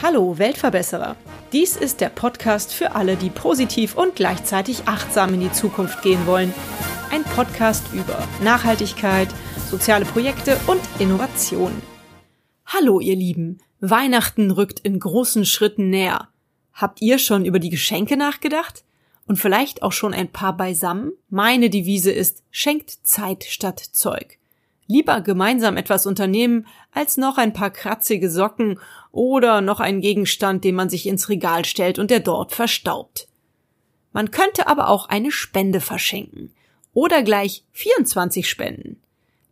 Hallo Weltverbesserer. Dies ist der Podcast für alle, die positiv und gleichzeitig achtsam in die Zukunft gehen wollen. Ein Podcast über Nachhaltigkeit, soziale Projekte und Innovation. Hallo ihr Lieben, Weihnachten rückt in großen Schritten näher. Habt ihr schon über die Geschenke nachgedacht? Und vielleicht auch schon ein paar beisammen? Meine Devise ist, schenkt Zeit statt Zeug. Lieber gemeinsam etwas unternehmen, als noch ein paar kratzige Socken oder noch einen Gegenstand, den man sich ins Regal stellt und der dort verstaubt. Man könnte aber auch eine Spende verschenken oder gleich 24 Spenden.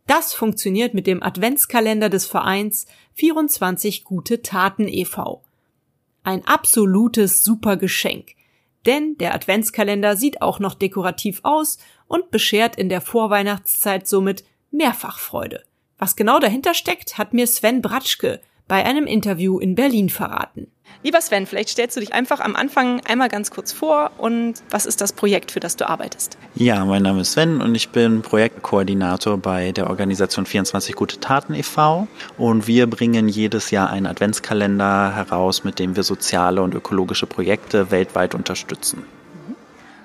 Das funktioniert mit dem Adventskalender des Vereins 24 gute Taten e.V. Ein absolutes super Geschenk, denn der Adventskalender sieht auch noch dekorativ aus und beschert in der Vorweihnachtszeit somit Mehrfachfreude. Was genau dahinter steckt, hat mir Sven Bratschke bei einem Interview in Berlin verraten. Lieber Sven, vielleicht stellst du dich einfach am Anfang einmal ganz kurz vor und was ist das Projekt, für das du arbeitest? Ja, mein Name ist Sven und ich bin Projektkoordinator bei der Organisation 24 Gute Taten e.V. und wir bringen jedes Jahr einen Adventskalender heraus, mit dem wir soziale und ökologische Projekte weltweit unterstützen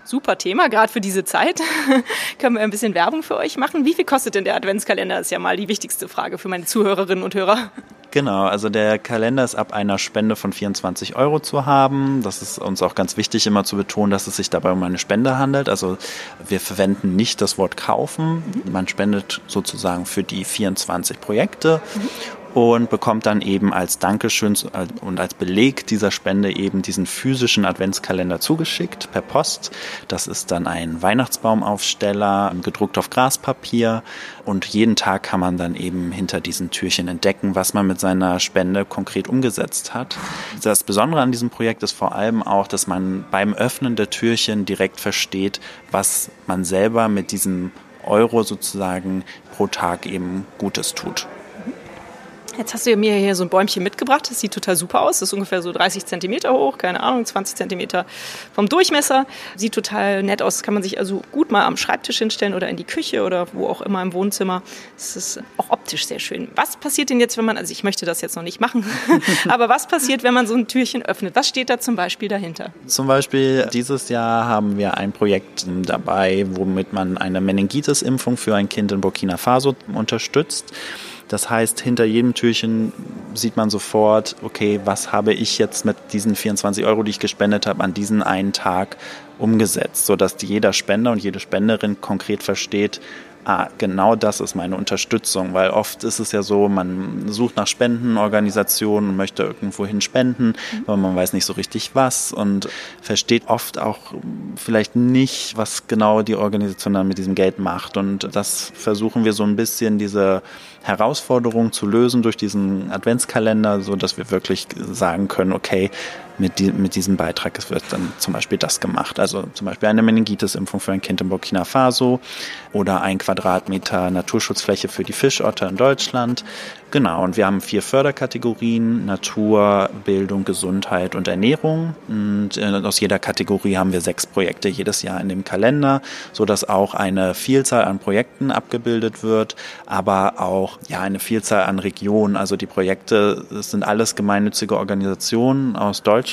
super Thema, gerade für diese Zeit. Können wir ein bisschen Werbung für euch machen? Wie viel kostet denn der Adventskalender? Das ist ja mal die wichtigste Frage für meine Zuhörerinnen und Hörer. Genau, also der Kalender ist ab einer Spende von 24 Euro zu haben. Das ist uns auch ganz wichtig, immer zu betonen, dass es sich dabei um eine Spende handelt. Also wir verwenden nicht das Wort kaufen. Man spendet sozusagen für die 24 Projekte. Mhm und bekommt dann eben als Dankeschön und als Beleg dieser Spende eben diesen physischen Adventskalender zugeschickt per Post. Das ist dann ein Weihnachtsbaumaufsteller, gedruckt auf Graspapier und jeden Tag kann man dann eben hinter diesen Türchen entdecken, was man mit seiner Spende konkret umgesetzt hat. Das Besondere an diesem Projekt ist vor allem auch, dass man beim Öffnen der Türchen direkt versteht, was man selber mit diesem Euro sozusagen pro Tag eben Gutes tut. Jetzt hast du mir hier so ein Bäumchen mitgebracht. Das sieht total super aus. Das ist ungefähr so 30 Zentimeter hoch, keine Ahnung, 20 Zentimeter vom Durchmesser. Sieht total nett aus. Das kann man sich also gut mal am Schreibtisch hinstellen oder in die Küche oder wo auch immer im Wohnzimmer. Das ist auch optisch sehr schön. Was passiert denn jetzt, wenn man, also ich möchte das jetzt noch nicht machen, aber was passiert, wenn man so ein Türchen öffnet? Was steht da zum Beispiel dahinter? Zum Beispiel dieses Jahr haben wir ein Projekt dabei, womit man eine Meningitis-Impfung für ein Kind in Burkina Faso unterstützt. Das heißt, hinter jedem Türchen sieht man sofort, okay, was habe ich jetzt mit diesen 24 Euro, die ich gespendet habe, an diesen einen Tag umgesetzt, sodass jeder Spender und jede Spenderin konkret versteht, ah, genau das ist meine Unterstützung, weil oft ist es ja so, man sucht nach Spendenorganisationen und möchte irgendwohin spenden, mhm. aber man weiß nicht so richtig was und versteht oft auch vielleicht nicht, was genau die Organisation dann mit diesem Geld macht. Und das versuchen wir so ein bisschen, diese Herausforderung zu lösen durch diesen Adventskalender, so dass wir wirklich sagen können, okay, mit, die, mit diesem Beitrag wird dann zum Beispiel das gemacht. Also zum Beispiel eine Meningitis-Impfung für ein Kind in Burkina Faso oder ein Quadratmeter Naturschutzfläche für die Fischotter in Deutschland. Genau, und wir haben vier Förderkategorien, Natur, Bildung, Gesundheit und Ernährung. Und äh, aus jeder Kategorie haben wir sechs Projekte jedes Jahr in dem Kalender, so dass auch eine Vielzahl an Projekten abgebildet wird, aber auch ja eine Vielzahl an Regionen. Also die Projekte sind alles gemeinnützige Organisationen aus Deutschland,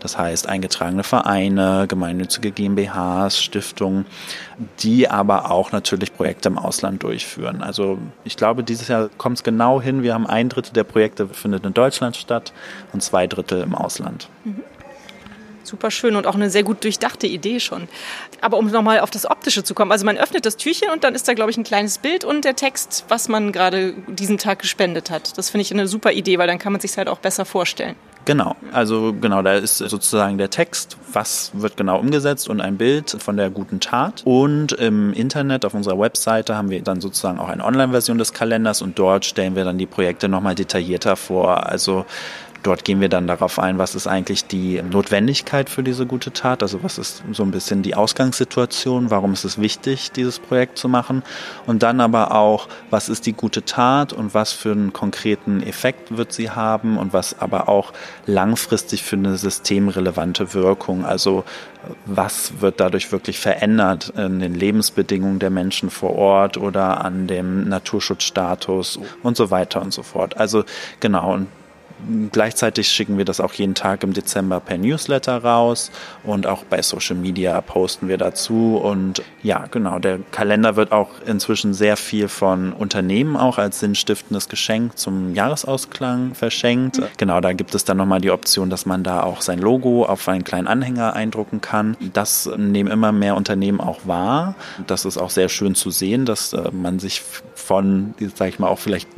das heißt eingetragene Vereine, gemeinnützige GmbHs, Stiftungen, die aber auch natürlich Projekte im Ausland durchführen. Also ich glaube, dieses Jahr kommt es genau genau hin. Wir haben ein Drittel der Projekte findet in Deutschland statt und zwei Drittel im Ausland. Mhm. Super schön und auch eine sehr gut durchdachte Idee schon. Aber um nochmal auf das Optische zu kommen, also man öffnet das Türchen und dann ist da, glaube ich, ein kleines Bild und der Text, was man gerade diesen Tag gespendet hat. Das finde ich eine super Idee, weil dann kann man sich halt auch besser vorstellen. Genau, also genau, da ist sozusagen der Text, was wird genau umgesetzt und ein Bild von der guten Tat. Und im Internet, auf unserer Webseite, haben wir dann sozusagen auch eine Online-Version des Kalenders und dort stellen wir dann die Projekte nochmal detaillierter vor. Also dort gehen wir dann darauf ein, was ist eigentlich die Notwendigkeit für diese gute Tat, also was ist so ein bisschen die Ausgangssituation, warum ist es wichtig, dieses Projekt zu machen? Und dann aber auch, was ist die gute Tat und was für einen konkreten Effekt wird sie haben und was aber auch langfristig für eine systemrelevante Wirkung, also was wird dadurch wirklich verändert in den Lebensbedingungen der Menschen vor Ort oder an dem Naturschutzstatus und so weiter und so fort. Also genau, und Gleichzeitig schicken wir das auch jeden Tag im Dezember per Newsletter raus und auch bei Social Media posten wir dazu. Und ja, genau, der Kalender wird auch inzwischen sehr viel von Unternehmen auch als sinnstiftendes Geschenk zum Jahresausklang verschenkt. Genau, da gibt es dann nochmal die Option, dass man da auch sein Logo auf einen kleinen Anhänger eindrucken kann. Das nehmen immer mehr Unternehmen auch wahr. Das ist auch sehr schön zu sehen, dass äh, man sich von, sag ich mal, auch vielleicht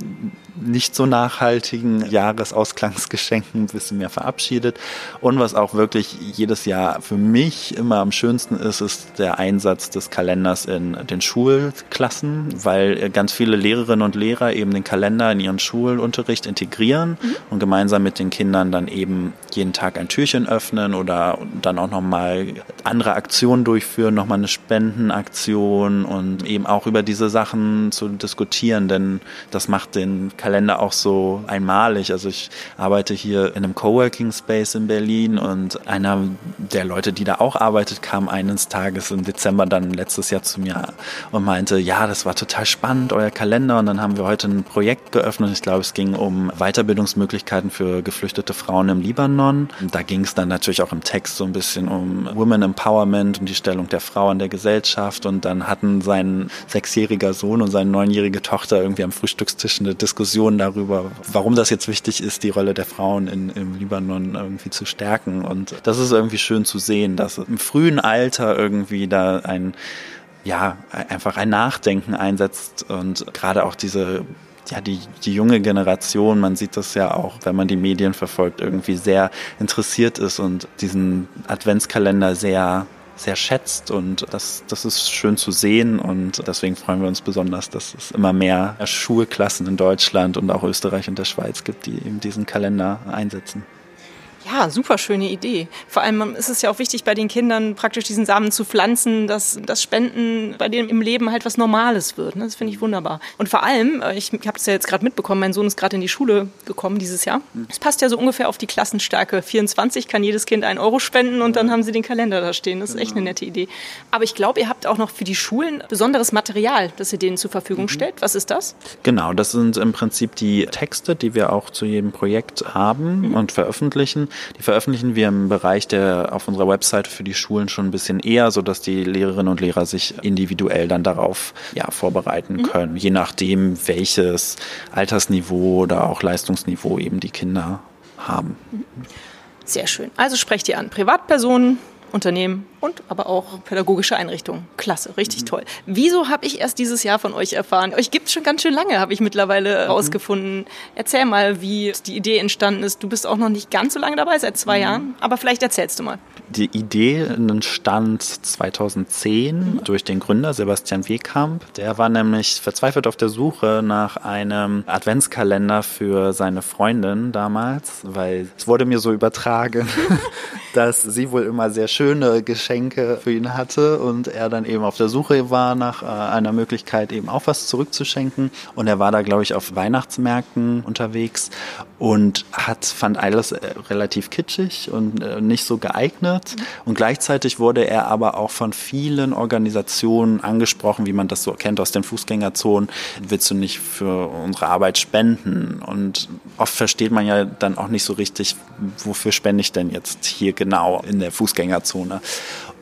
nicht so nachhaltigen Jahresausklangsgeschenken ein bisschen mehr verabschiedet. Und was auch wirklich jedes Jahr für mich immer am schönsten ist, ist der Einsatz des Kalenders in den Schulklassen, weil ganz viele Lehrerinnen und Lehrer eben den Kalender in ihren Schulunterricht integrieren mhm. und gemeinsam mit den Kindern dann eben jeden Tag ein Türchen öffnen oder dann auch nochmal andere Aktionen durchführen, nochmal eine Spendenaktion und eben auch über diese Sachen zu diskutieren, denn das macht den Kalender Kalender auch so einmalig. Also ich arbeite hier in einem Coworking Space in Berlin und einer der Leute, die da auch arbeitet, kam eines Tages im Dezember dann letztes Jahr zu mir und meinte, ja, das war total spannend, euer Kalender. Und dann haben wir heute ein Projekt geöffnet. Ich glaube, es ging um Weiterbildungsmöglichkeiten für geflüchtete Frauen im Libanon. Und da ging es dann natürlich auch im Text so ein bisschen um Women Empowerment, um die Stellung der Frau in der Gesellschaft. Und dann hatten sein sechsjähriger Sohn und seine neunjährige Tochter irgendwie am Frühstückstisch eine Diskussion Diskussion darüber, warum das jetzt wichtig ist, die Rolle der Frauen in, im Libanon irgendwie zu stärken. Und das ist irgendwie schön zu sehen, dass im frühen Alter irgendwie da ein, ja, einfach ein Nachdenken einsetzt und gerade auch diese ja, die, die junge Generation, man sieht das ja auch, wenn man die Medien verfolgt, irgendwie sehr interessiert ist und diesen Adventskalender sehr sehr schätzt und das, das ist schön zu sehen und deswegen freuen wir uns besonders, dass es immer mehr Schulklassen in Deutschland und auch Österreich und der Schweiz gibt, die eben diesen Kalender einsetzen. Ja, super schöne Idee. Vor allem ist es ja auch wichtig, bei den Kindern praktisch diesen Samen zu pflanzen, dass das Spenden bei denen im Leben halt was Normales wird. Ne? Das finde ich wunderbar. Und vor allem, äh, ich habe es ja jetzt gerade mitbekommen, mein Sohn ist gerade in die Schule gekommen dieses Jahr. Es passt ja so ungefähr auf die Klassenstärke. 24 kann jedes Kind einen Euro spenden und dann haben sie den Kalender da stehen. Das ist echt eine nette Idee. Aber ich glaube, ihr habt auch noch für die Schulen besonderes Material, das ihr denen zur Verfügung mhm. stellt. Was ist das? Genau, das sind im Prinzip die Texte, die wir auch zu jedem Projekt haben mhm. und veröffentlichen. Die veröffentlichen wir im Bereich der auf unserer Website für die Schulen schon ein bisschen eher, sodass die Lehrerinnen und Lehrer sich individuell dann darauf ja, vorbereiten mhm. können, je nachdem, welches Altersniveau oder auch Leistungsniveau eben die Kinder haben. Sehr schön. Also sprecht ihr an Privatpersonen, Unternehmen und aber auch pädagogische Einrichtungen. Klasse, richtig mhm. toll. Wieso habe ich erst dieses Jahr von euch erfahren? Euch gibt es schon ganz schön lange, habe ich mittlerweile mhm. rausgefunden. Erzähl mal, wie die Idee entstanden ist. Du bist auch noch nicht ganz so lange dabei, seit zwei mhm. Jahren, aber vielleicht erzählst du mal. Die Idee entstand 2010 mhm. durch den Gründer Sebastian Wehkamp. Der war nämlich verzweifelt auf der Suche nach einem Adventskalender für seine Freundin damals, weil es wurde mir so übertragen, dass sie wohl immer sehr schöne Geschenke für ihn hatte und er dann eben auf der Suche war nach äh, einer Möglichkeit, eben auch was zurückzuschenken. Und er war da, glaube ich, auf Weihnachtsmärkten unterwegs und hat, fand alles äh, relativ kitschig und äh, nicht so geeignet. Und gleichzeitig wurde er aber auch von vielen Organisationen angesprochen, wie man das so kennt aus den Fußgängerzonen. Willst du nicht für unsere Arbeit spenden? Und oft versteht man ja dann auch nicht so richtig, wofür spende ich denn jetzt hier genau in der Fußgängerzone.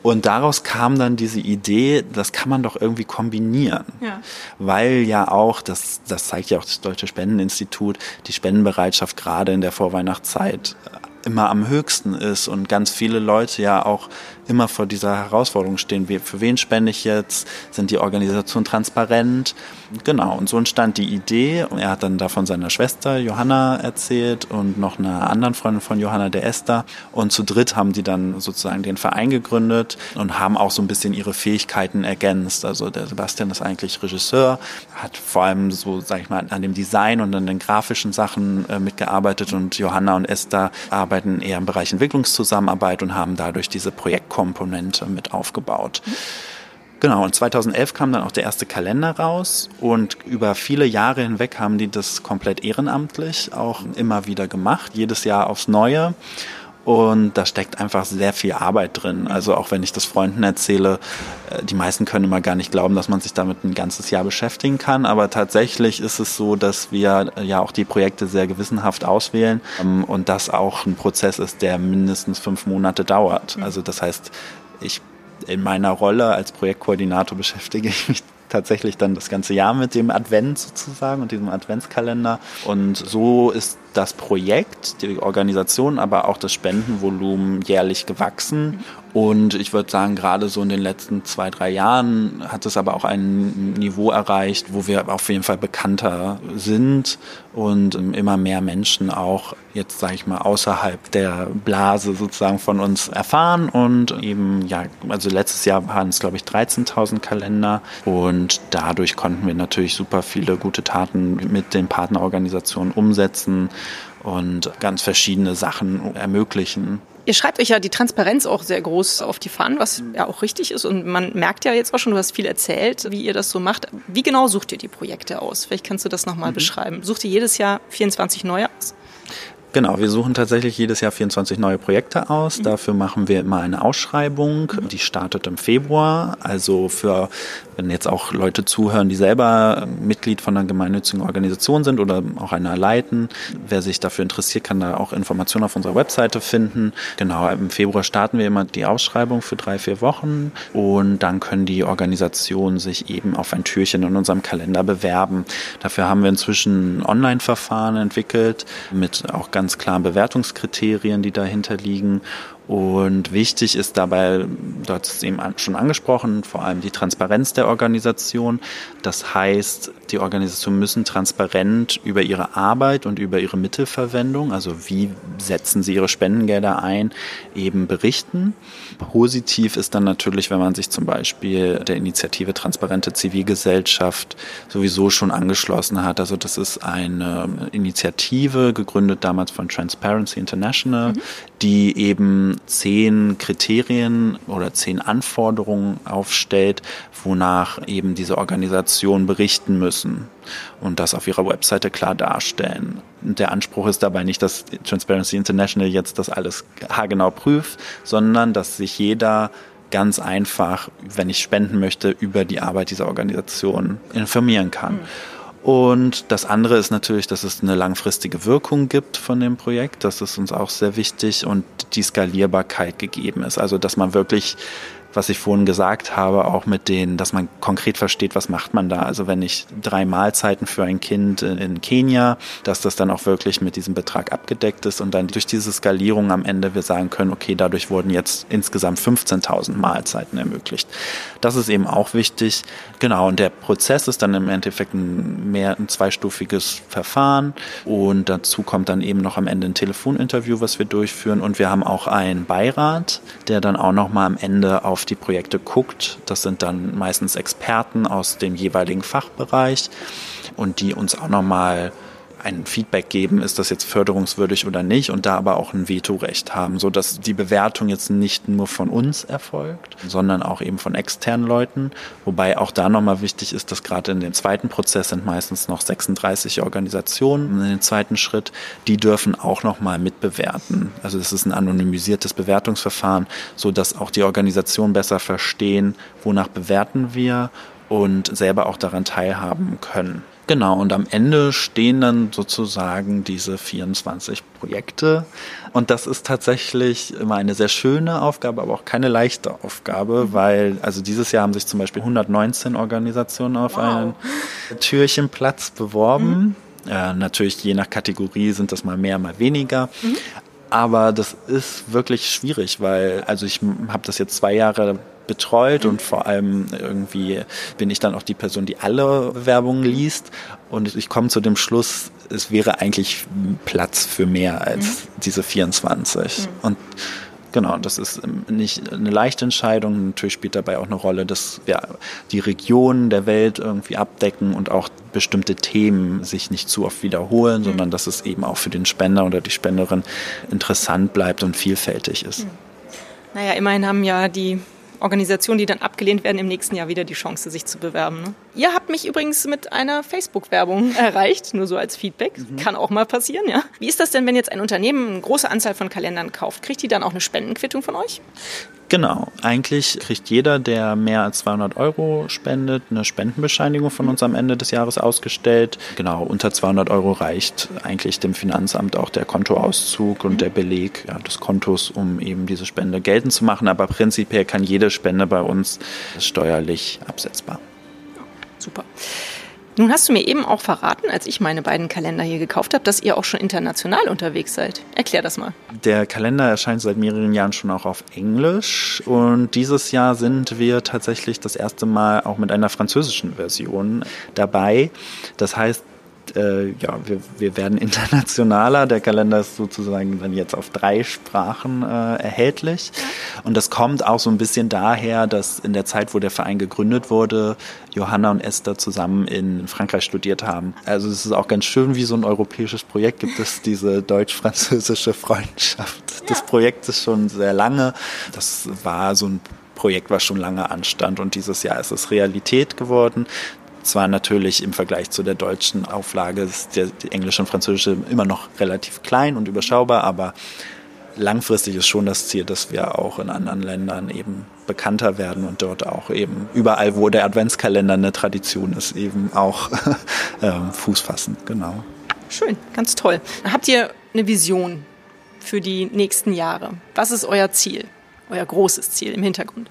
Und daraus kam dann diese Idee, das kann man doch irgendwie kombinieren. Ja. Weil ja auch, das, das zeigt ja auch das Deutsche Spendeninstitut, die Spendenbereitschaft gerade in der Vorweihnachtszeit immer am höchsten ist und ganz viele Leute ja auch immer vor dieser Herausforderung stehen. Für wen spende ich jetzt? Sind die Organisationen transparent? Genau, und so entstand die Idee. Er hat dann da von seiner Schwester Johanna erzählt und noch einer anderen Freundin von Johanna, der Esther. Und zu dritt haben die dann sozusagen den Verein gegründet und haben auch so ein bisschen ihre Fähigkeiten ergänzt. Also der Sebastian ist eigentlich Regisseur, hat vor allem so, sag ich mal, an dem Design und an den grafischen Sachen äh, mitgearbeitet und Johanna und Esther arbeiten eher im Bereich Entwicklungszusammenarbeit und haben dadurch diese Projektkomponente mit aufgebaut. Genau, und 2011 kam dann auch der erste Kalender raus und über viele Jahre hinweg haben die das komplett ehrenamtlich auch immer wieder gemacht, jedes Jahr aufs Neue. Und da steckt einfach sehr viel Arbeit drin. Also auch wenn ich das Freunden erzähle, äh, die meisten können immer gar nicht glauben, dass man sich damit ein ganzes Jahr beschäftigen kann. Aber tatsächlich ist es so, dass wir äh, ja auch die Projekte sehr gewissenhaft auswählen ähm, und das auch ein Prozess ist, der mindestens fünf Monate dauert. Also das heißt, ich in meiner Rolle als Projektkoordinator beschäftige ich mich tatsächlich dann das ganze Jahr mit dem Advent sozusagen und diesem Adventskalender. Und so ist das Projekt, die Organisation, aber auch das Spendenvolumen jährlich gewachsen. Und ich würde sagen, gerade so in den letzten zwei, drei Jahren hat es aber auch ein Niveau erreicht, wo wir auf jeden Fall bekannter sind und immer mehr Menschen auch jetzt, sage ich mal, außerhalb der Blase sozusagen von uns erfahren. Und eben, ja, also letztes Jahr waren es, glaube ich, 13.000 Kalender. Und dadurch konnten wir natürlich super viele gute Taten mit den Partnerorganisationen umsetzen und ganz verschiedene Sachen ermöglichen. Ihr schreibt euch ja die Transparenz auch sehr groß auf die Fahnen, was ja auch richtig ist. Und man merkt ja jetzt auch schon, du hast viel erzählt, wie ihr das so macht. Wie genau sucht ihr die Projekte aus? Vielleicht kannst du das nochmal mhm. beschreiben. Sucht ihr jedes Jahr 24 neue aus? Genau, wir suchen tatsächlich jedes Jahr 24 neue Projekte aus. Mhm. Dafür machen wir immer eine Ausschreibung. Die startet im Februar. Also für, wenn jetzt auch Leute zuhören, die selber Mitglied von einer gemeinnützigen Organisation sind oder auch einer leiten, wer sich dafür interessiert, kann da auch Informationen auf unserer Webseite finden. Genau, im Februar starten wir immer die Ausschreibung für drei, vier Wochen und dann können die Organisationen sich eben auf ein Türchen in unserem Kalender bewerben. Dafür haben wir inzwischen ein Online-Verfahren entwickelt mit auch ganz klaren Bewertungskriterien, die dahinter liegen. Und wichtig ist dabei, du hast es eben schon angesprochen, vor allem die Transparenz der Organisation. Das heißt, die Organisationen müssen transparent über ihre Arbeit und über ihre Mittelverwendung, also wie setzen sie ihre Spendengelder ein, eben berichten. Positiv ist dann natürlich, wenn man sich zum Beispiel der Initiative Transparente Zivilgesellschaft sowieso schon angeschlossen hat. Also das ist eine Initiative, gegründet damals von Transparency International, mhm. Die eben zehn Kriterien oder zehn Anforderungen aufstellt, wonach eben diese Organisationen berichten müssen und das auf ihrer Webseite klar darstellen. Der Anspruch ist dabei nicht, dass Transparency International jetzt das alles haargenau prüft, sondern dass sich jeder ganz einfach, wenn ich spenden möchte, über die Arbeit dieser Organisation informieren kann. Mhm. Und das andere ist natürlich, dass es eine langfristige Wirkung gibt von dem Projekt. Das ist uns auch sehr wichtig und die Skalierbarkeit gegeben ist. Also, dass man wirklich was ich vorhin gesagt habe, auch mit denen, dass man konkret versteht, was macht man da. Also wenn ich drei Mahlzeiten für ein Kind in Kenia, dass das dann auch wirklich mit diesem Betrag abgedeckt ist und dann durch diese Skalierung am Ende wir sagen können, okay, dadurch wurden jetzt insgesamt 15.000 Mahlzeiten ermöglicht. Das ist eben auch wichtig. Genau, und der Prozess ist dann im Endeffekt ein mehr ein zweistufiges Verfahren und dazu kommt dann eben noch am Ende ein Telefoninterview, was wir durchführen und wir haben auch einen Beirat, der dann auch noch mal am Ende auf die Projekte guckt. Das sind dann meistens Experten aus dem jeweiligen Fachbereich und die uns auch nochmal ein Feedback geben, ist das jetzt förderungswürdig oder nicht und da aber auch ein Vetorecht haben, so dass die Bewertung jetzt nicht nur von uns erfolgt, sondern auch eben von externen Leuten. Wobei auch da nochmal wichtig ist, dass gerade in dem zweiten Prozess sind meistens noch 36 Organisationen in den zweiten Schritt, die dürfen auch nochmal mitbewerten. Also es ist ein anonymisiertes Bewertungsverfahren, so dass auch die Organisationen besser verstehen, wonach bewerten wir und selber auch daran teilhaben können. Genau, und am Ende stehen dann sozusagen diese 24 Projekte. Und das ist tatsächlich immer eine sehr schöne Aufgabe, aber auch keine leichte Aufgabe, mhm. weil, also dieses Jahr haben sich zum Beispiel 119 Organisationen auf wow. einen Türchenplatz beworben. Mhm. Äh, natürlich je nach Kategorie sind das mal mehr, mal weniger. Mhm. Aber das ist wirklich schwierig, weil, also ich habe das jetzt zwei Jahre betreut und vor allem irgendwie bin ich dann auch die Person, die alle Werbungen liest und ich komme zu dem Schluss, es wäre eigentlich Platz für mehr als mhm. diese 24. Mhm. Und Genau, das ist ähm, nicht eine leichte Entscheidung. Natürlich spielt dabei auch eine Rolle, dass wir die Regionen der Welt irgendwie abdecken und auch bestimmte Themen sich nicht zu oft wiederholen, mhm. sondern dass es eben auch für den Spender oder die Spenderin interessant bleibt und vielfältig ist. Mhm. Naja, immerhin haben ja die Organisationen, die dann abgelehnt werden, im nächsten Jahr wieder die Chance, sich zu bewerben. Ne? Ihr habt mich übrigens mit einer Facebook-Werbung erreicht, nur so als Feedback. Mhm. Kann auch mal passieren, ja. Wie ist das denn, wenn jetzt ein Unternehmen eine große Anzahl von Kalendern kauft? Kriegt die dann auch eine Spendenquittung von euch? Genau. Eigentlich kriegt jeder, der mehr als 200 Euro spendet, eine Spendenbescheinigung von uns am Ende des Jahres ausgestellt. Genau, unter 200 Euro reicht eigentlich dem Finanzamt auch der Kontoauszug und der Beleg ja, des Kontos, um eben diese Spende geltend zu machen. Aber prinzipiell kann jede Spende bei uns steuerlich absetzbar. Super. Nun hast du mir eben auch verraten, als ich meine beiden Kalender hier gekauft habe, dass ihr auch schon international unterwegs seid. Erklär das mal. Der Kalender erscheint seit mehreren Jahren schon auch auf Englisch und dieses Jahr sind wir tatsächlich das erste Mal auch mit einer französischen Version dabei. Das heißt, äh, ja, wir, wir werden internationaler. Der Kalender ist sozusagen dann jetzt auf drei Sprachen äh, erhältlich. Und das kommt auch so ein bisschen daher, dass in der Zeit, wo der Verein gegründet wurde, Johanna und Esther zusammen in Frankreich studiert haben. Also es ist auch ganz schön, wie so ein europäisches Projekt gibt es diese deutsch-französische Freundschaft. Ja. Das Projekt ist schon sehr lange. Das war so ein Projekt, was schon lange anstand und dieses Jahr ist es Realität geworden zwar natürlich im Vergleich zu der deutschen Auflage ist der, die englische und französische immer noch relativ klein und überschaubar, aber langfristig ist schon das Ziel, dass wir auch in anderen Ländern eben bekannter werden und dort auch eben überall, wo der Adventskalender eine Tradition ist, eben auch ähm, Fuß fassen. Genau. Schön, ganz toll. Habt ihr eine Vision für die nächsten Jahre? Was ist euer Ziel, euer großes Ziel im Hintergrund?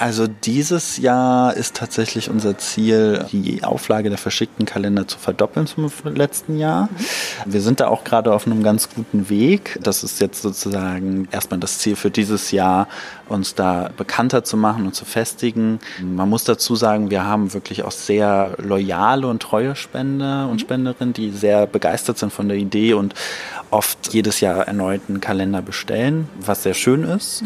Also dieses Jahr ist tatsächlich unser Ziel, die Auflage der verschickten Kalender zu verdoppeln zum letzten Jahr. Mhm. Wir sind da auch gerade auf einem ganz guten Weg. Das ist jetzt sozusagen erstmal das Ziel für dieses Jahr, uns da bekannter zu machen und zu festigen. Man muss dazu sagen, wir haben wirklich auch sehr loyale und treue Spender und mhm. Spenderinnen, die sehr begeistert sind von der Idee und oft jedes Jahr erneuten Kalender bestellen, was sehr schön ist.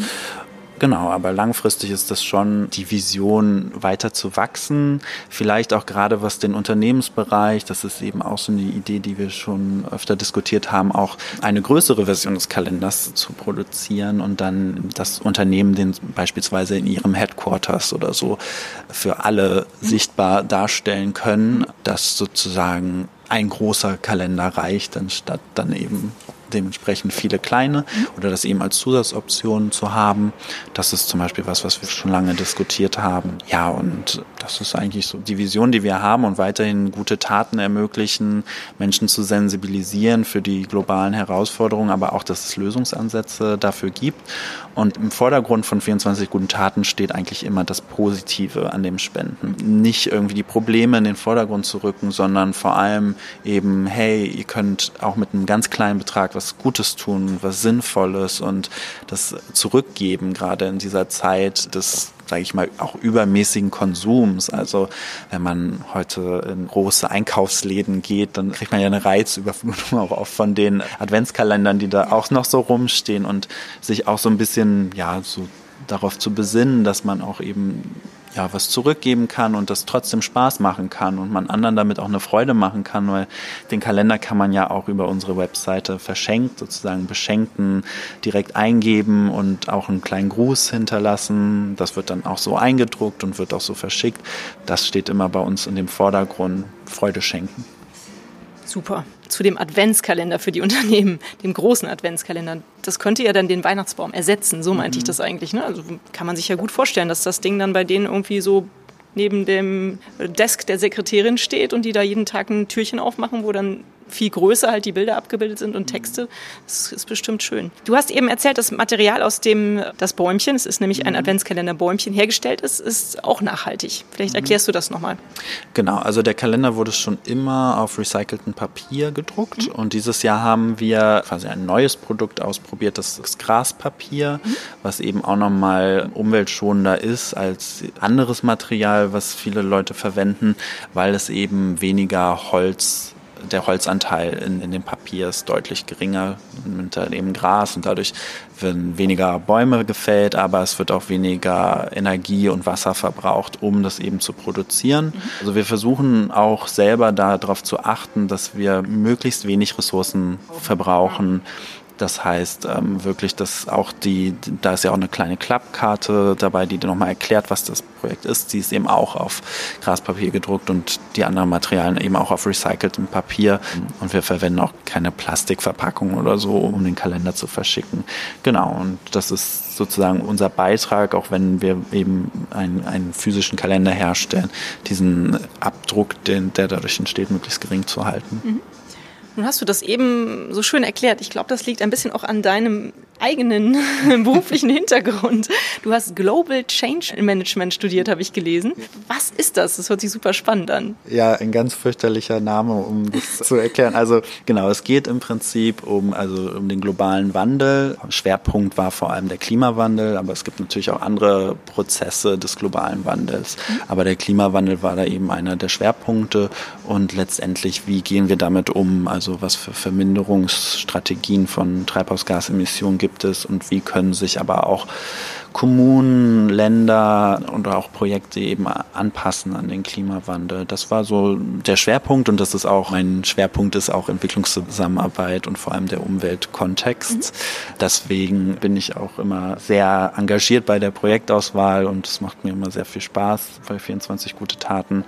Mhm. Genau, aber langfristig ist das schon die Vision, weiter zu wachsen. Vielleicht auch gerade was den Unternehmensbereich, das ist eben auch so eine Idee, die wir schon öfter diskutiert haben, auch eine größere Version des Kalenders zu produzieren und dann das Unternehmen den beispielsweise in ihrem Headquarters oder so für alle sichtbar darstellen können, dass sozusagen ein großer Kalender reicht, anstatt dann eben dementsprechend viele kleine oder das eben als Zusatzoption zu haben. Das ist zum Beispiel was, was wir schon lange diskutiert haben. Ja, und das ist eigentlich so die Vision, die wir haben und weiterhin gute Taten ermöglichen, Menschen zu sensibilisieren für die globalen Herausforderungen, aber auch, dass es Lösungsansätze dafür gibt. Und im Vordergrund von 24 guten Taten steht eigentlich immer das Positive an dem Spenden. Nicht irgendwie die Probleme in den Vordergrund zu rücken, sondern vor allem eben, hey, ihr könnt auch mit einem ganz kleinen Betrag was Gutes tun, was Sinnvolles und das zurückgeben, gerade in dieser Zeit des sage ich mal, auch übermäßigen Konsums. Also wenn man heute in große Einkaufsläden geht, dann kriegt man ja eine Reizüberflutung auch oft von den Adventskalendern, die da auch noch so rumstehen und sich auch so ein bisschen, ja, so darauf zu besinnen, dass man auch eben ja, was zurückgeben kann und das trotzdem Spaß machen kann und man anderen damit auch eine Freude machen kann, weil den Kalender kann man ja auch über unsere Webseite verschenkt, sozusagen Beschenkten direkt eingeben und auch einen kleinen Gruß hinterlassen. Das wird dann auch so eingedruckt und wird auch so verschickt. Das steht immer bei uns in dem Vordergrund, Freude schenken. Super. Zu dem Adventskalender für die Unternehmen, dem großen Adventskalender. Das könnte ja dann den Weihnachtsbaum ersetzen. So meinte mhm. ich das eigentlich. Ne? Also kann man sich ja gut vorstellen, dass das Ding dann bei denen irgendwie so neben dem Desk der Sekretärin steht und die da jeden Tag ein Türchen aufmachen, wo dann viel größer halt die Bilder abgebildet sind und Texte. Das ist bestimmt schön. Du hast eben erzählt, das Material, aus dem das Bäumchen, es ist nämlich ein mhm. Adventskalender-Bäumchen hergestellt ist, ist auch nachhaltig. Vielleicht mhm. erklärst du das nochmal. Genau, also der Kalender wurde schon immer auf recyceltem Papier gedruckt mhm. und dieses Jahr haben wir quasi ein neues Produkt ausprobiert, das ist Graspapier, mhm. was eben auch nochmal umweltschonender ist als anderes Material, was viele Leute verwenden, weil es eben weniger Holz der Holzanteil in, in dem Papier ist deutlich geringer unter dem Gras und dadurch werden weniger Bäume gefällt, aber es wird auch weniger Energie und Wasser verbraucht, um das eben zu produzieren. Mhm. Also wir versuchen auch selber darauf zu achten, dass wir möglichst wenig Ressourcen verbrauchen das heißt ähm, wirklich, dass auch die, da ist ja auch eine kleine Klappkarte dabei, die dir nochmal erklärt, was das Projekt ist. Die ist eben auch auf Graspapier gedruckt und die anderen Materialien eben auch auf recyceltem Papier. Und wir verwenden auch keine Plastikverpackung oder so, um den Kalender zu verschicken. Genau, und das ist sozusagen unser Beitrag, auch wenn wir eben einen, einen physischen Kalender herstellen, diesen Abdruck, den, der dadurch entsteht, möglichst gering zu halten. Mhm. Nun hast du das eben so schön erklärt. Ich glaube, das liegt ein bisschen auch an deinem eigenen beruflichen Hintergrund. Du hast Global Change Management studiert, habe ich gelesen. Was ist das? Das hört sich super spannend an. Ja, ein ganz fürchterlicher Name, um das zu erklären. Also genau, es geht im Prinzip um, also um den globalen Wandel. Schwerpunkt war vor allem der Klimawandel, aber es gibt natürlich auch andere Prozesse des globalen Wandels. Aber der Klimawandel war da eben einer der Schwerpunkte und letztendlich, wie gehen wir damit um? Also was für Verminderungsstrategien von Treibhausgasemissionen gibt es und wie können sich aber auch Kommunen, Länder und auch Projekte eben anpassen an den Klimawandel. Das war so der Schwerpunkt und das ist auch ein Schwerpunkt ist auch Entwicklungszusammenarbeit und vor allem der Umweltkontext. Mhm. Deswegen bin ich auch immer sehr engagiert bei der Projektauswahl und es macht mir immer sehr viel Spaß bei 24 gute Taten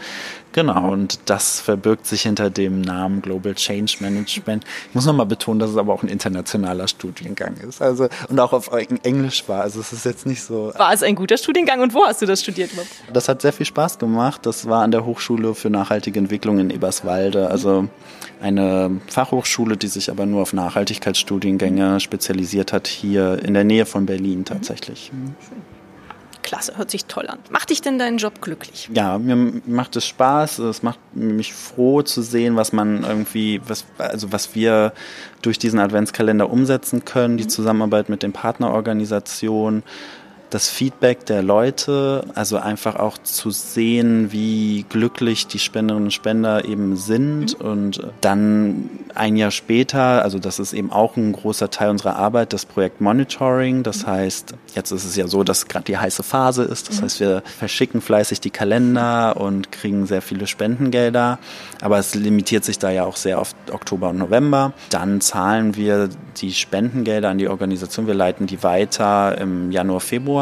Genau, und das verbirgt sich hinter dem Namen Global Change Management. Ich muss nochmal betonen, dass es aber auch ein internationaler Studiengang ist. Also, und auch auf Englisch war. Also es ist jetzt nicht so. War es ein guter Studiengang und wo hast du das studiert überhaupt? Das hat sehr viel Spaß gemacht. Das war an der Hochschule für nachhaltige Entwicklung in Eberswalde. Also eine Fachhochschule, die sich aber nur auf Nachhaltigkeitsstudiengänge spezialisiert hat, hier in der Nähe von Berlin tatsächlich. Mhm. Schön klasse, hört sich toll an. Macht dich denn deinen Job glücklich? Ja, mir macht es Spaß. Es macht mich froh zu sehen, was man irgendwie, was, also was wir durch diesen Adventskalender umsetzen können, die mhm. Zusammenarbeit mit den Partnerorganisationen das Feedback der Leute, also einfach auch zu sehen, wie glücklich die Spenderinnen und Spender eben sind mhm. und dann ein Jahr später, also das ist eben auch ein großer Teil unserer Arbeit, das Projekt Monitoring. Das mhm. heißt, jetzt ist es ja so, dass gerade die heiße Phase ist. Das mhm. heißt, wir verschicken fleißig die Kalender und kriegen sehr viele Spendengelder. Aber es limitiert sich da ja auch sehr auf Oktober und November. Dann zahlen wir die Spendengelder an die Organisation. Wir leiten die weiter im Januar, Februar.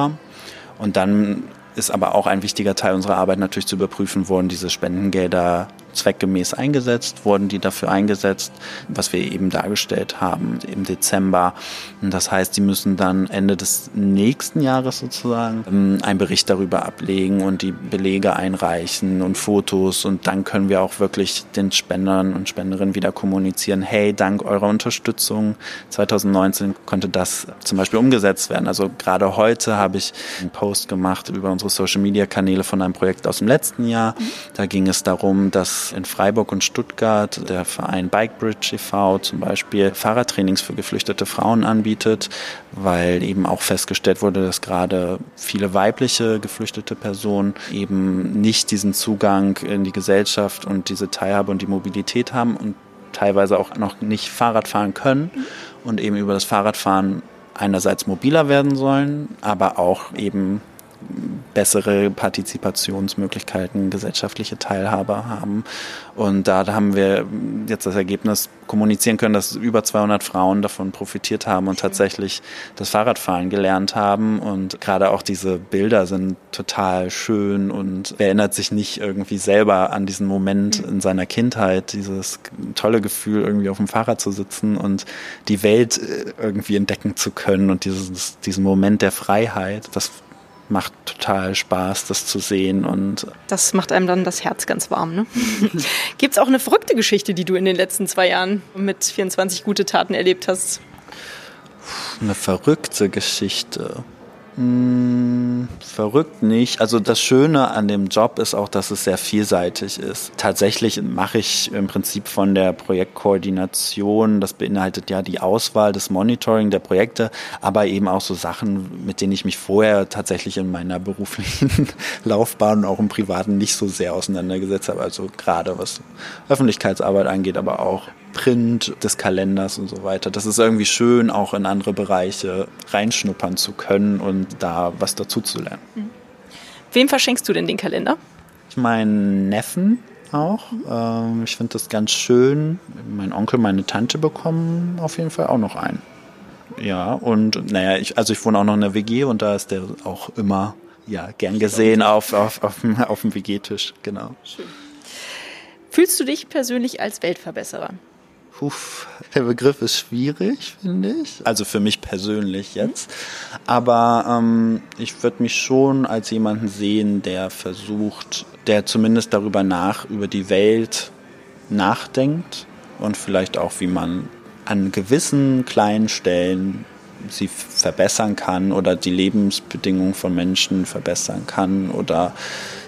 Und dann ist aber auch ein wichtiger Teil unserer Arbeit natürlich zu überprüfen, wurden diese Spendengelder zweckgemäß eingesetzt, wurden die dafür eingesetzt, was wir eben dargestellt haben im Dezember. Das heißt, die müssen dann Ende des nächsten Jahres sozusagen ähm, einen Bericht darüber ablegen und die Belege einreichen und Fotos und dann können wir auch wirklich den Spendern und Spenderinnen wieder kommunizieren, hey, dank eurer Unterstützung 2019 konnte das zum Beispiel umgesetzt werden. Also gerade heute habe ich einen Post gemacht über unsere Social Media Kanäle von einem Projekt aus dem letzten Jahr. Da ging es darum, dass in Freiburg und Stuttgart der Verein Bikebridge e.V. zum Beispiel Fahrradtrainings für geflüchtete Frauen anbietet, weil eben auch festgestellt wurde, dass gerade viele weibliche geflüchtete Personen eben nicht diesen Zugang in die Gesellschaft und diese Teilhabe und die Mobilität haben und teilweise auch noch nicht Fahrrad fahren können und eben über das Fahrradfahren einerseits mobiler werden sollen, aber auch eben bessere Partizipationsmöglichkeiten, gesellschaftliche Teilhabe haben. Und da haben wir jetzt das Ergebnis kommunizieren können, dass über 200 Frauen davon profitiert haben und tatsächlich das Fahrradfahren gelernt haben. Und gerade auch diese Bilder sind total schön und erinnert sich nicht irgendwie selber an diesen Moment in seiner Kindheit, dieses tolle Gefühl, irgendwie auf dem Fahrrad zu sitzen und die Welt äh, irgendwie entdecken zu können und dieses, diesen Moment der Freiheit. Das macht total Spaß, das zu sehen. Und das macht einem dann das Herz ganz warm. Ne? Gibt es auch eine verrückte Geschichte, die du in den letzten zwei Jahren mit 24 gute Taten erlebt hast? Eine verrückte Geschichte. Hm, verrückt nicht. Also das Schöne an dem Job ist auch, dass es sehr vielseitig ist. Tatsächlich mache ich im Prinzip von der Projektkoordination, das beinhaltet ja die Auswahl, das Monitoring der Projekte, aber eben auch so Sachen, mit denen ich mich vorher tatsächlich in meiner beruflichen Laufbahn und auch im Privaten nicht so sehr auseinandergesetzt habe. Also gerade was Öffentlichkeitsarbeit angeht, aber auch Print des Kalenders und so weiter. Das ist irgendwie schön, auch in andere Bereiche reinschnuppern zu können und da was dazu zu lernen. Mhm. Wem verschenkst du denn den Kalender? Ich meinen Neffen auch. Mhm. ich finde das ganz schön. Mein Onkel, meine Tante bekommen auf jeden Fall auch noch einen. Ja, und naja, ich, also ich wohne auch noch in der WG und da ist der auch immer ja, gern gesehen auf, auf, auf, auf dem WG-Tisch, genau. Schön. Fühlst du dich persönlich als Weltverbesserer? Puh, der Begriff ist schwierig, finde ich. Also für mich persönlich jetzt. Aber ähm, ich würde mich schon als jemanden sehen, der versucht, der zumindest darüber nach, über die Welt nachdenkt und vielleicht auch, wie man an gewissen kleinen Stellen sie verbessern kann oder die Lebensbedingungen von Menschen verbessern kann oder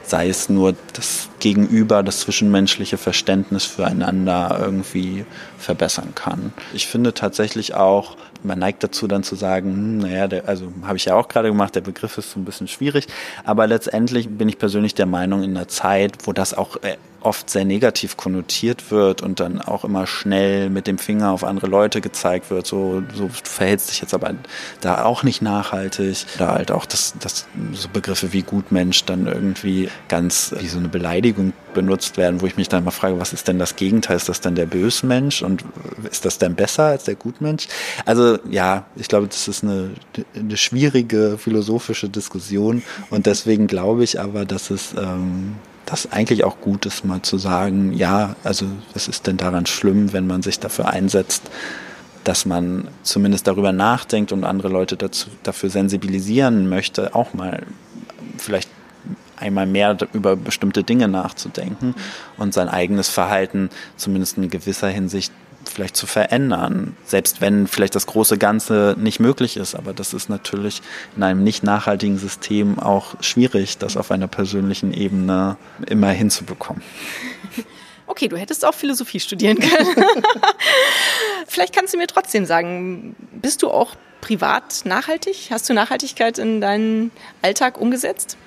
sei es nur das Gegenüber, das zwischenmenschliche Verständnis füreinander irgendwie verbessern kann. Ich finde tatsächlich auch, man neigt dazu dann zu sagen, hm, naja, der, also habe ich ja auch gerade gemacht, der Begriff ist so ein bisschen schwierig, aber letztendlich bin ich persönlich der Meinung, in einer Zeit, wo das auch äh, oft sehr negativ konnotiert wird und dann auch immer schnell mit dem Finger auf andere Leute gezeigt wird, so, so verhältst dich jetzt aber da auch nicht nachhaltig. Da halt auch das, das so Begriffe wie Gutmensch dann irgendwie ganz wie so eine Beleidigung benutzt werden, wo ich mich dann mal frage, was ist denn das Gegenteil? Ist das dann der Bösmensch und ist das denn besser als der Gutmensch? Also ja, ich glaube, das ist eine, eine schwierige philosophische Diskussion und deswegen glaube ich aber, dass es ähm, das eigentlich auch gut ist, mal zu sagen, ja, also was ist denn daran schlimm, wenn man sich dafür einsetzt, dass man zumindest darüber nachdenkt und andere Leute dazu, dafür sensibilisieren möchte, auch mal vielleicht einmal mehr über bestimmte Dinge nachzudenken und sein eigenes Verhalten zumindest in gewisser Hinsicht vielleicht zu verändern, selbst wenn vielleicht das große Ganze nicht möglich ist. Aber das ist natürlich in einem nicht nachhaltigen System auch schwierig, das auf einer persönlichen Ebene immer hinzubekommen. Okay, du hättest auch Philosophie studieren können. vielleicht kannst du mir trotzdem sagen, bist du auch privat nachhaltig? Hast du Nachhaltigkeit in deinen Alltag umgesetzt?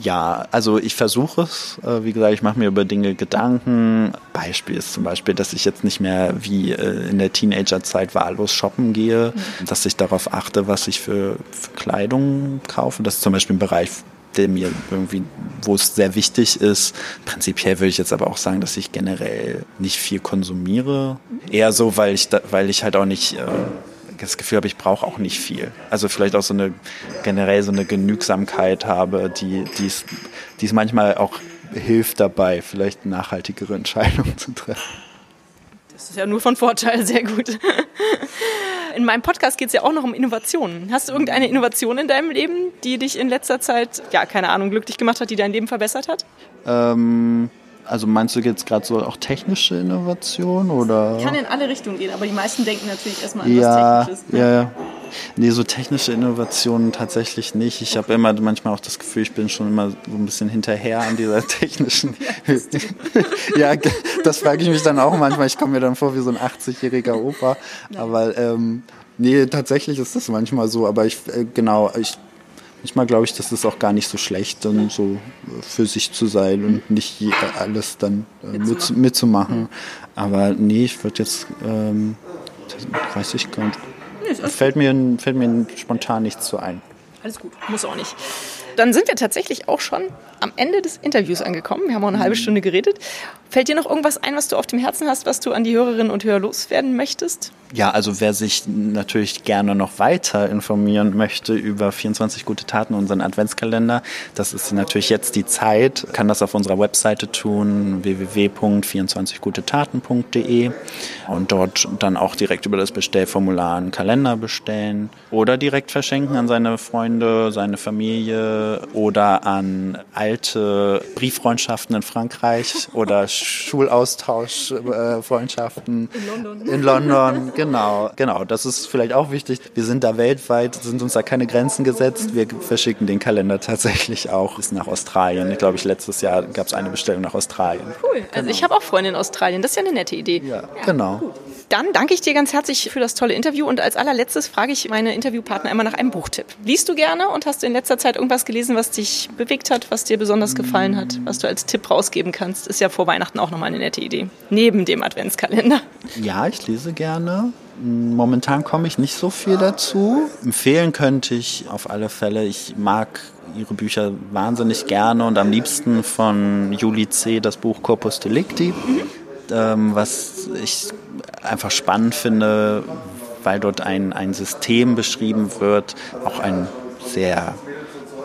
Ja, also ich versuche es. Äh, wie gesagt, ich mache mir über Dinge Gedanken. Beispiel ist zum Beispiel, dass ich jetzt nicht mehr wie äh, in der Teenagerzeit wahllos shoppen gehe, mhm. dass ich darauf achte, was ich für, für Kleidung kaufe. Das ist zum Beispiel ein Bereich, der mir irgendwie, wo es sehr wichtig ist. Prinzipiell würde ich jetzt aber auch sagen, dass ich generell nicht viel konsumiere. Eher so, weil ich, da, weil ich halt auch nicht äh, das Gefühl habe, ich brauche auch nicht viel. Also vielleicht auch so eine generell so eine Genügsamkeit habe, die die es manchmal auch hilft dabei, vielleicht nachhaltigere Entscheidungen zu treffen. Das ist ja nur von Vorteil, sehr gut. In meinem Podcast geht es ja auch noch um Innovationen. Hast du irgendeine Innovation in deinem Leben, die dich in letzter Zeit, ja, keine Ahnung, glücklich gemacht hat, die dein Leben verbessert hat? Ähm, also meinst du jetzt gerade so auch technische Innovation oder? Kann in alle Richtungen gehen, aber die meisten denken natürlich erstmal an ja, was Technisches. Ne? Ja, ja. Nee, so technische Innovationen tatsächlich nicht. Ich habe immer manchmal auch das Gefühl, ich bin schon immer so ein bisschen hinterher an dieser technischen. ja, das frage ich mich dann auch manchmal. Ich komme mir dann vor wie so ein 80-jähriger Opa. Nein. Aber ähm, nee, tatsächlich ist das manchmal so. Aber ich, äh, genau, ich manchmal glaube ich, das ist auch gar nicht so schlecht, dann so für sich zu sein und nicht alles dann äh, mit, mitzumachen. Aber nee, ich würde jetzt, ähm, weiß ich gar nicht. fällt, mir, fällt mir spontan nichts zu ein. Alles gut, muss auch nicht. Dann sind wir tatsächlich auch schon am Ende des Interviews angekommen. Wir haben auch eine halbe mhm. Stunde geredet. Fällt dir noch irgendwas ein, was du auf dem Herzen hast, was du an die Hörerinnen und Hörer loswerden möchtest? Ja, also wer sich natürlich gerne noch weiter informieren möchte über 24 gute Taten, unseren Adventskalender, das ist natürlich jetzt die Zeit, kann das auf unserer Webseite tun, www.24gutetaten.de und dort dann auch direkt über das Bestellformular einen Kalender bestellen oder direkt verschenken an seine Freunde, seine Familie oder an alte Brieffreundschaften in Frankreich oder Schulaustauschfreundschaften in London. In London Genau, genau. Das ist vielleicht auch wichtig. Wir sind da weltweit, sind uns da keine Grenzen gesetzt. Wir verschicken den Kalender tatsächlich auch bis nach Australien. Ich glaube, ich letztes Jahr gab es eine Bestellung nach Australien. Cool. Also genau. ich habe auch Freunde in Australien. Das ist ja eine nette Idee. Ja, ja genau. Cool. Dann danke ich dir ganz herzlich für das tolle Interview und als allerletztes frage ich meine Interviewpartner immer nach einem Buchtipp. Liest du gerne und hast du in letzter Zeit irgendwas gelesen, was dich bewegt hat, was dir besonders gefallen hat, was du als Tipp rausgeben kannst? Ist ja vor Weihnachten auch nochmal eine nette Idee. Neben dem Adventskalender. Ja, ich lese gerne. Momentan komme ich nicht so viel dazu. Empfehlen könnte ich auf alle Fälle. Ich mag ihre Bücher wahnsinnig gerne und am liebsten von Juli C. das Buch Corpus Delicti, mhm. ähm, was ich einfach spannend finde, weil dort ein, ein System beschrieben wird, auch ein sehr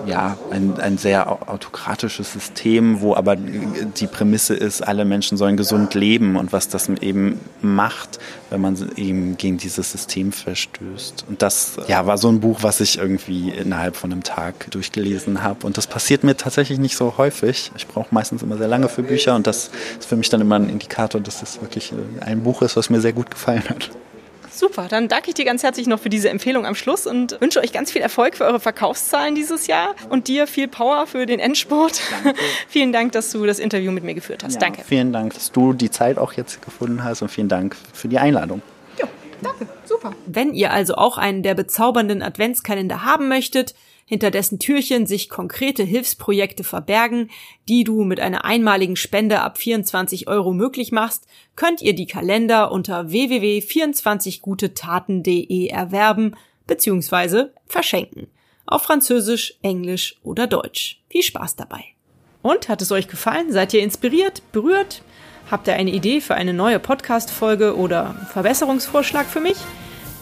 ja, ein, ein sehr autokratisches System, wo aber die Prämisse ist, alle Menschen sollen gesund leben und was das eben macht, wenn man eben gegen dieses System verstößt. Und das ja, war so ein Buch, was ich irgendwie innerhalb von einem Tag durchgelesen habe. Und das passiert mir tatsächlich nicht so häufig. Ich brauche meistens immer sehr lange für Bücher und das ist für mich dann immer ein Indikator, dass es wirklich ein Buch ist, was mir sehr gut gefallen hat. Super, dann danke ich dir ganz herzlich noch für diese Empfehlung am Schluss und wünsche euch ganz viel Erfolg für eure Verkaufszahlen dieses Jahr und dir viel Power für den Endsport. vielen Dank, dass du das Interview mit mir geführt hast. Ja, danke. Vielen Dank, dass du die Zeit auch jetzt gefunden hast und vielen Dank für die Einladung. Ja, danke. Super. Wenn ihr also auch einen der bezaubernden Adventskalender haben möchtet, hinter dessen Türchen sich konkrete Hilfsprojekte verbergen, die du mit einer einmaligen Spende ab 24 Euro möglich machst, könnt ihr die Kalender unter www.24gutetaten.de erwerben bzw. verschenken. Auf Französisch, Englisch oder Deutsch. Viel Spaß dabei. Und hat es euch gefallen? Seid ihr inspiriert, berührt? Habt ihr eine Idee für eine neue Podcast-Folge oder Verbesserungsvorschlag für mich?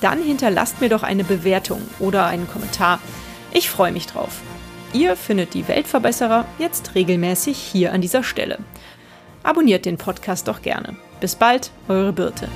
Dann hinterlasst mir doch eine Bewertung oder einen Kommentar. Ich freue mich drauf. Ihr findet die Weltverbesserer jetzt regelmäßig hier an dieser Stelle. Abonniert den Podcast doch gerne. Bis bald, eure Birte.